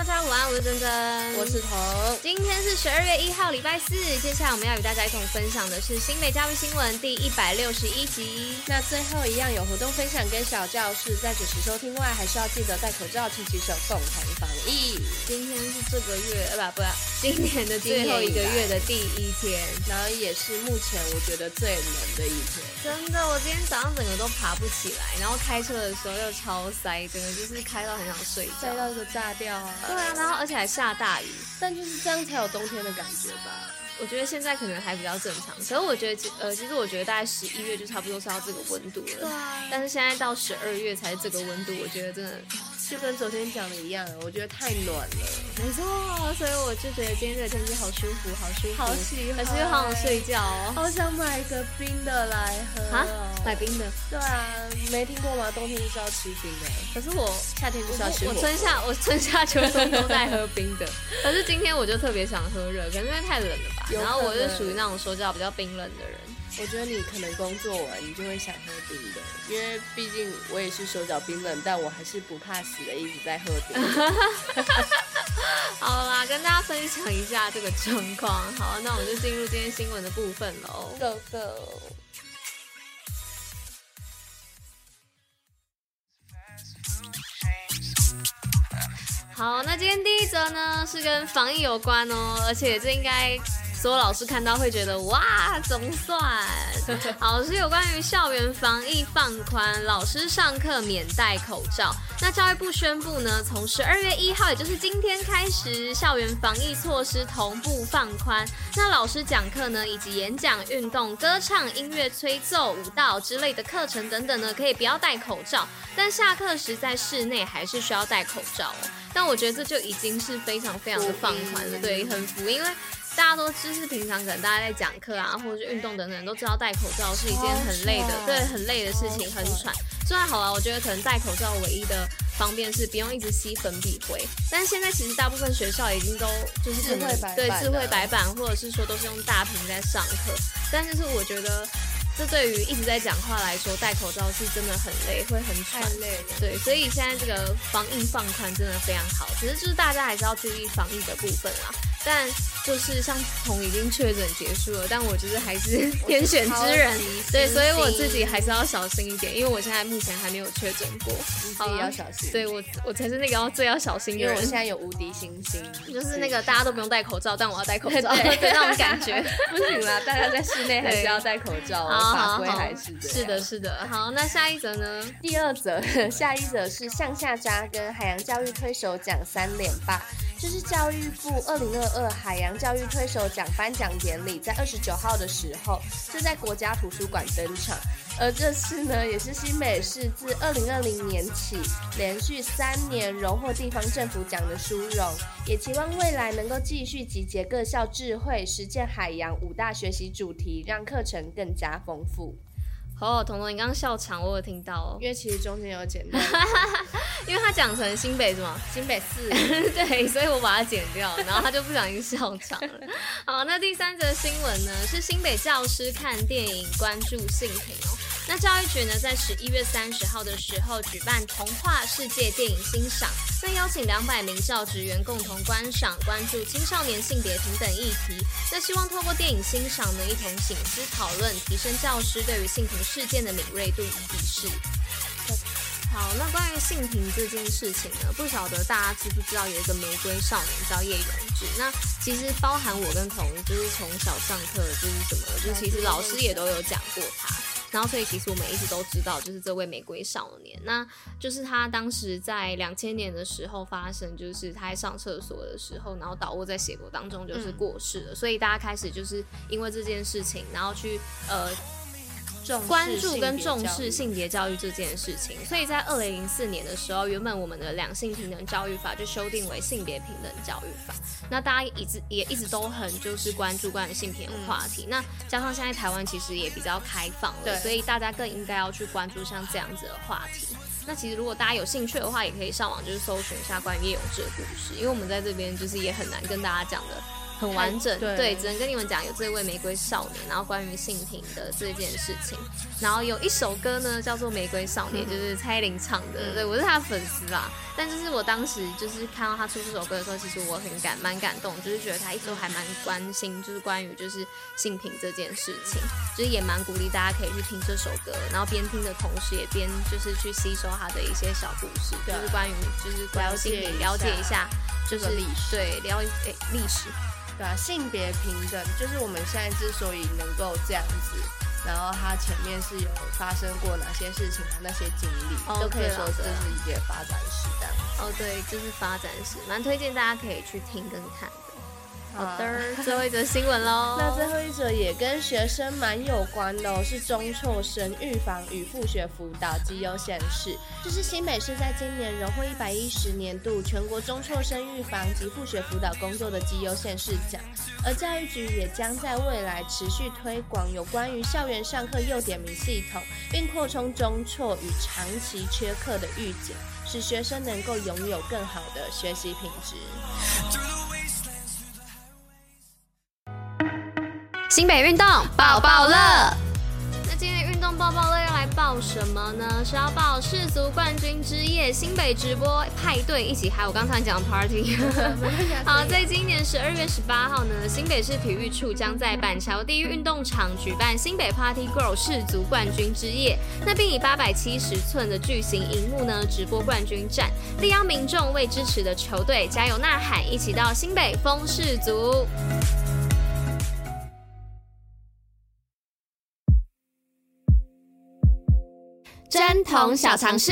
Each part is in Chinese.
大家午安，我是珍珍，我是彤。今天是十二月一号，礼拜四。接下来我们要与大家一同分享的是新北教育新闻第一百六十一集。那最后一样有活动分享跟小教室，在准时收听外，还是要记得戴口罩、勤洗手，共同防疫。今天是这个月，呃，不，不，今年的最后一个月的第一天，然后也是目前我觉得最冷的一天。真的，我今天早上整个都爬不起来，然后开车的时候又超塞，整个就是开到很想睡觉，塞到一个炸掉啊。对啊，然后而且还下大雨，但就是这样才有冬天的感觉吧。我觉得现在可能还比较正常，可是我觉得，呃，其实我觉得大概十一月就差不多是要这个温度了。但是现在到十二月才这个温度，我觉得真的就跟昨天讲的一样，我觉得太暖了。没错，所以我就觉得今天这个天气好舒服，好舒服，好喜欢，可是又好想睡觉哦。好想买个冰的来喝啊！买冰的？对啊，没听过吗？冬天就是要吃冰的。可是我夏天就是要吃我，我春夏我春夏秋冬都在喝冰的。可是今天我就特别想喝热，可能因为太冷了吧。然后我是属于那种手脚比较冰冷的人。我觉得你可能工作完你就会想喝冰的，因为毕竟我也是手脚冰冷，但我还是不怕死的，一直在喝冰。好啦，跟大家分享一下这个状况。好，那我们就进入今天新闻的部分喽。Go go。好，那今天第一则呢是跟防疫有关哦，而且这应该。所有老师看到会觉得哇，总算好，是有关于校园防疫放宽，老师上课免戴口罩。那教育部宣布呢，从十二月一号，也就是今天开始，校园防疫措施同步放宽。那老师讲课呢，以及演讲、运动、歌唱、音乐、吹奏、舞蹈之类的课程等等呢，可以不要戴口罩，但下课时在室内还是需要戴口罩哦。但我觉得这就已经是非常非常的放宽了，对，很服，因为。大家都知，是平常可能大家在讲课啊，或者是运动等等，都知道戴口罩是一件很累的，对，很累的事情，很喘。虽然好了，我觉得可能戴口罩唯一的方便是不用一直吸粉笔灰，但是现在其实大部分学校已经都就是对智慧白板，或者是说都是用大屏在上课。但是是我觉得，这对于一直在讲话来说，戴口罩是真的很累，会很喘。累。对，所以现在这个防疫放宽真的非常好，只是就是大家还是要注意防疫的部分啦。但就是像从已经确诊结束了，但我就是还是天选之人，对，所以我自己还是要小心一点，因为我现在目前还没有确诊过，你自己要小心。对，我我才是那个要最要小心的人，因为我现在有无敌星星，就是那个大家都不用戴口罩，但我要戴口罩，对，对那种感觉 不行啦，大家在室内还是要戴口罩，法规还是。是的，是的。好，那下一则呢？第二则，下一则是向下扎根海洋教育推手奖三连霸。这是教育部二零二二海洋教育推手奖颁奖典礼，在二十九号的时候，就在国家图书馆登场。而这次呢，也是新北市自二零二零年起连续三年荣获地方政府奖的殊荣，也期望未来能够继续集结各校智慧，实践海洋五大学习主题，让课程更加丰富。哦，彤彤，你刚刚笑场，我有听到哦。因为其实中间有剪掉，因为他讲成新北什么？新北四，对，所以我把它剪掉，然后他就不小心笑场了。好，那第三则新闻呢？是新北教师看电影关注性平哦。那教育局呢，在十一月三十号的时候举办童话世界电影欣赏，那邀请两百名教职员共同观赏，关注青少年性别平等议题。那希望透过电影欣赏呢，一同醒思讨论，提升教师对于性平事件的敏锐度与意识。好，那关于性平这件事情呢，不晓得大家知不知道有一个玫瑰少年叫叶永志？那其实包含我跟彤，就是从小上课就是什么，就其实老师也都有讲过他。然后，所以其实我们一直都知道，就是这位玫瑰少年，那就是他当时在两千年的时候发生，就是他在上厕所的时候，然后倒卧在血泊当中，就是过世了。嗯。所以大家开始就是因为这件事情，然后去呃。关注跟重视性别教育这件事情，所以在二零零四年的时候，原本我们的两性平等教育法就修订为性别平等教育法。那大家一直也一直都很就是关注关于性平的话题。那加上现在台湾其实也比较开放了，所以大家更应该要去关注像这样子的话题。那其实如果大家有兴趣的话，也可以上网就是搜寻一下关于叶永志的故事，因为我们在这边就是也很难跟大家讲的。很完整，对，对，只能跟你们讲有这位玫瑰少年，然后关于性平的这件事情，然后有一首歌呢叫做《玫瑰少年》，就是蔡依林唱的，嗯、对，我是她的粉丝啦。但就是我当时就是看到她出这首歌的时候，其实我很感蛮感动，就是觉得她一直都还蛮关心，就是关于就是性平这件事情，就是也蛮鼓励大家可以去听这首歌，然后边听的同时也边就是去吸收她的一些小故事，就是关于就是关于性平了解一下，就是历史，对，了解历史。对啊，性别平等就是我们现在之所以能够这样子，然后他前面是有发生过哪些事情，那些经历、哦、都可以说这是一个发展史这样。哦，对，就是发展史，蛮推荐大家可以去听跟看。好的，最后一则新闻喽。那最后一则也跟学生蛮有关的哦，是中辍生预防与复学辅导绩优县市。这是新北市在今年荣获一百一十年度全国中辍生预防及复学辅导工作的绩优县市奖。而教育局也将在未来持续推广有关于校园上课又点名系统，并扩充中辍与长期缺课的预警，使学生能够拥有更好的学习品质。新北运动抱抱乐，那今天运动抱抱乐要来报什么呢？是要报世足冠军之夜，新北直播派对一起嗨！我刚才讲的 party。好，在今年十二月十八号呢，新北市体育处将在板桥第一运动场举办新北 Party Girl 世足冠军之夜，那并以八百七十寸的巨型荧幕呢直播冠军战，力邀民众为支持的球队加油呐喊，一起到新北疯世足。童小常识，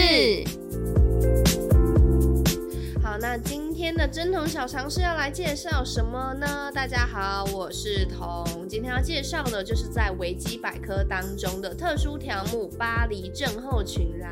好，那今天的贞童小尝试要来介绍什么呢？大家好，我是童，今天要介绍的就是在维基百科当中的特殊条目——巴黎症候群啦。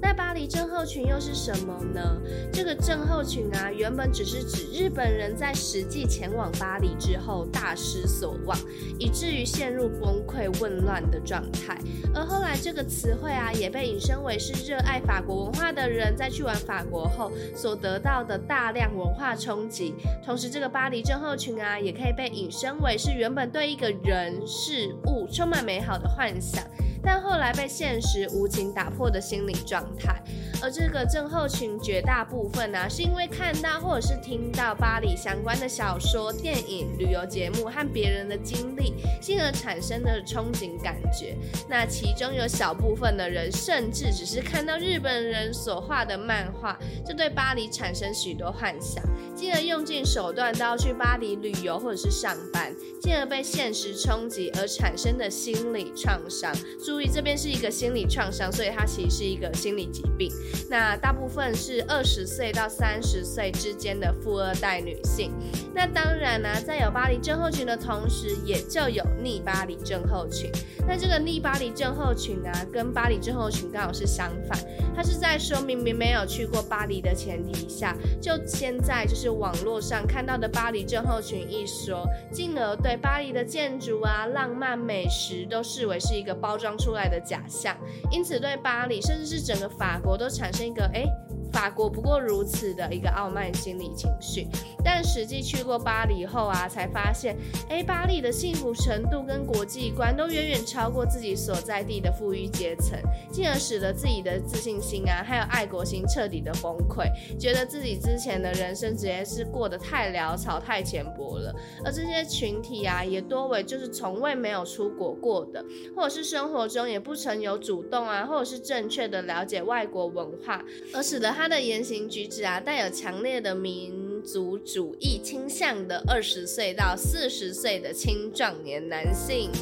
那巴黎症候群又是什么呢？这个症候群啊，原本只是指日本人在实际前往巴黎之后大失所望，以至于陷入崩溃混乱的状态。而后来这个词汇啊，也被引申为是热爱法国文化的人在去完法国后所得到的大量文化冲击。同时，这个巴黎症候群啊，也可以被引申为是原本对一个人事物充满美好的幻想。但后来被现实无情打破的心理状态，而这个症候群绝大部分呢、啊，是因为看到或者是听到巴黎相关的小说、电影、旅游节目和别人的经历，进而产生的憧憬感觉。那其中有小部分的人，甚至只是看到日本人所画的漫画，就对巴黎产生许多幻想，进而用尽手段都要去巴黎旅游或者是上班，进而被现实冲击而产生的心理创伤。注意，这边是一个心理创伤，所以它其实是一个心理疾病。那大部分是二十岁到三十岁之间的富二代女性。那当然呢、在有巴黎症候群的同时，也就有逆巴黎症候群。那这个逆巴黎症候群呢、啊，跟巴黎症候群刚好是相反。它是在说明明没有去过巴黎的前提下，就先在就是网络上看到的巴黎症候群一说，进而对巴黎的建筑啊、浪漫美食都视为是一个包装出来的假象，因此对巴黎甚至是整个法国都产生一个哎。诶法国不过如此的一个傲慢心理情绪，但实际去过巴黎后啊，才发现，哎，巴黎的幸福程度跟国际观都远远超过自己所在地的富裕阶层，进而使得自己的自信心啊，还有爱国心彻底的崩溃，觉得自己之前的人生直接是过得太潦草、太浅薄了。而这些群体啊，也多为就是从未没有出国过的，或者是生活中也不曾有主动啊，或者是正确的了解外国文化，而使得他。他的言行举止啊，带有强烈的民族主义倾向的二十岁到四十岁的青壮年男性，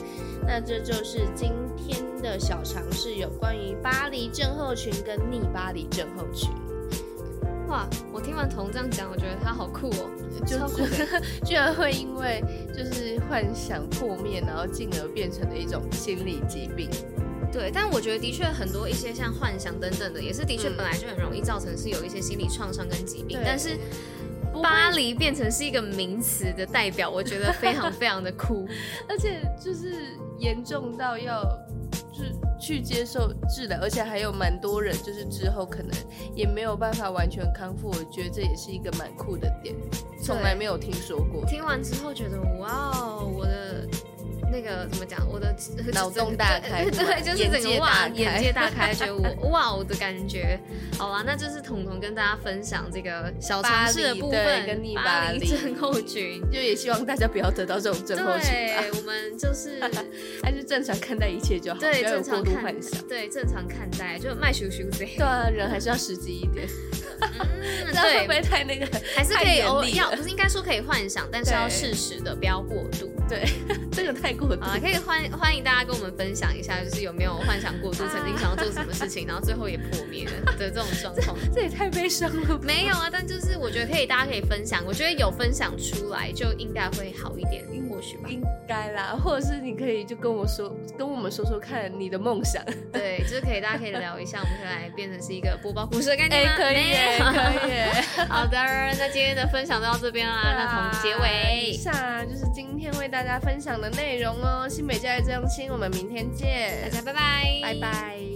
那这就是今天的小尝试，有关于巴黎症候群跟逆巴黎症候群。哇，我听完童这样讲，我觉得他好酷哦，就超酷，居然会因为就是幻想破灭，然后进而变成了一种心理疾病。对，但我觉得的确很多一些像幻想等等的，也是的确本来就很容易造成是有一些心理创伤跟疾病。但是巴黎变成是一个名词的代表，我觉得非常非常的酷，而且就是严重到要就是去接受治疗，而且还有蛮多人就是之后可能也没有办法完全康复。我觉得这也是一个蛮酷的点，从来没有听说过。听完之后觉得哇哦，我的。那个怎么讲？我的脑洞大开，对，就是整个哇，眼界大开，觉得我哇，我的感觉。好啦，那就是彤彤跟大家分享这个小城市的部分，跟逆巴黎症候群，就也希望大家不要得到这种症候群。对，我们就是 还是正常看待一切就好，对，不要有过度幻想。对，正常看待，就卖羞羞贼。对啊，人还是要实际一点。这样会不会太那个？还是可以偶要，不是应该说可以幻想，但是要适时的，不要过度。对，这个太过。啊，可以欢欢迎大家跟我们分享一下，就是有没有幻想过度，曾经想要做什么事情，然后最后也破灭了的这种状况。这也太悲伤了。没有啊，但就是我觉得可以，大家可以分享。我觉得有分享出来，就应该会好一点，或许吧。应该啦，或者是你可以就跟我说，跟我们说说看你的梦想。对，就是可以，大家可以聊一下，我们可以来变成是一个播报故事的概念吗？可以，可以。好的，那今天的分享就到这边啦。那从结尾，以上就是今天为大家分享的内容哦。新美教育最用心，我们明天见，大家拜拜，拜拜。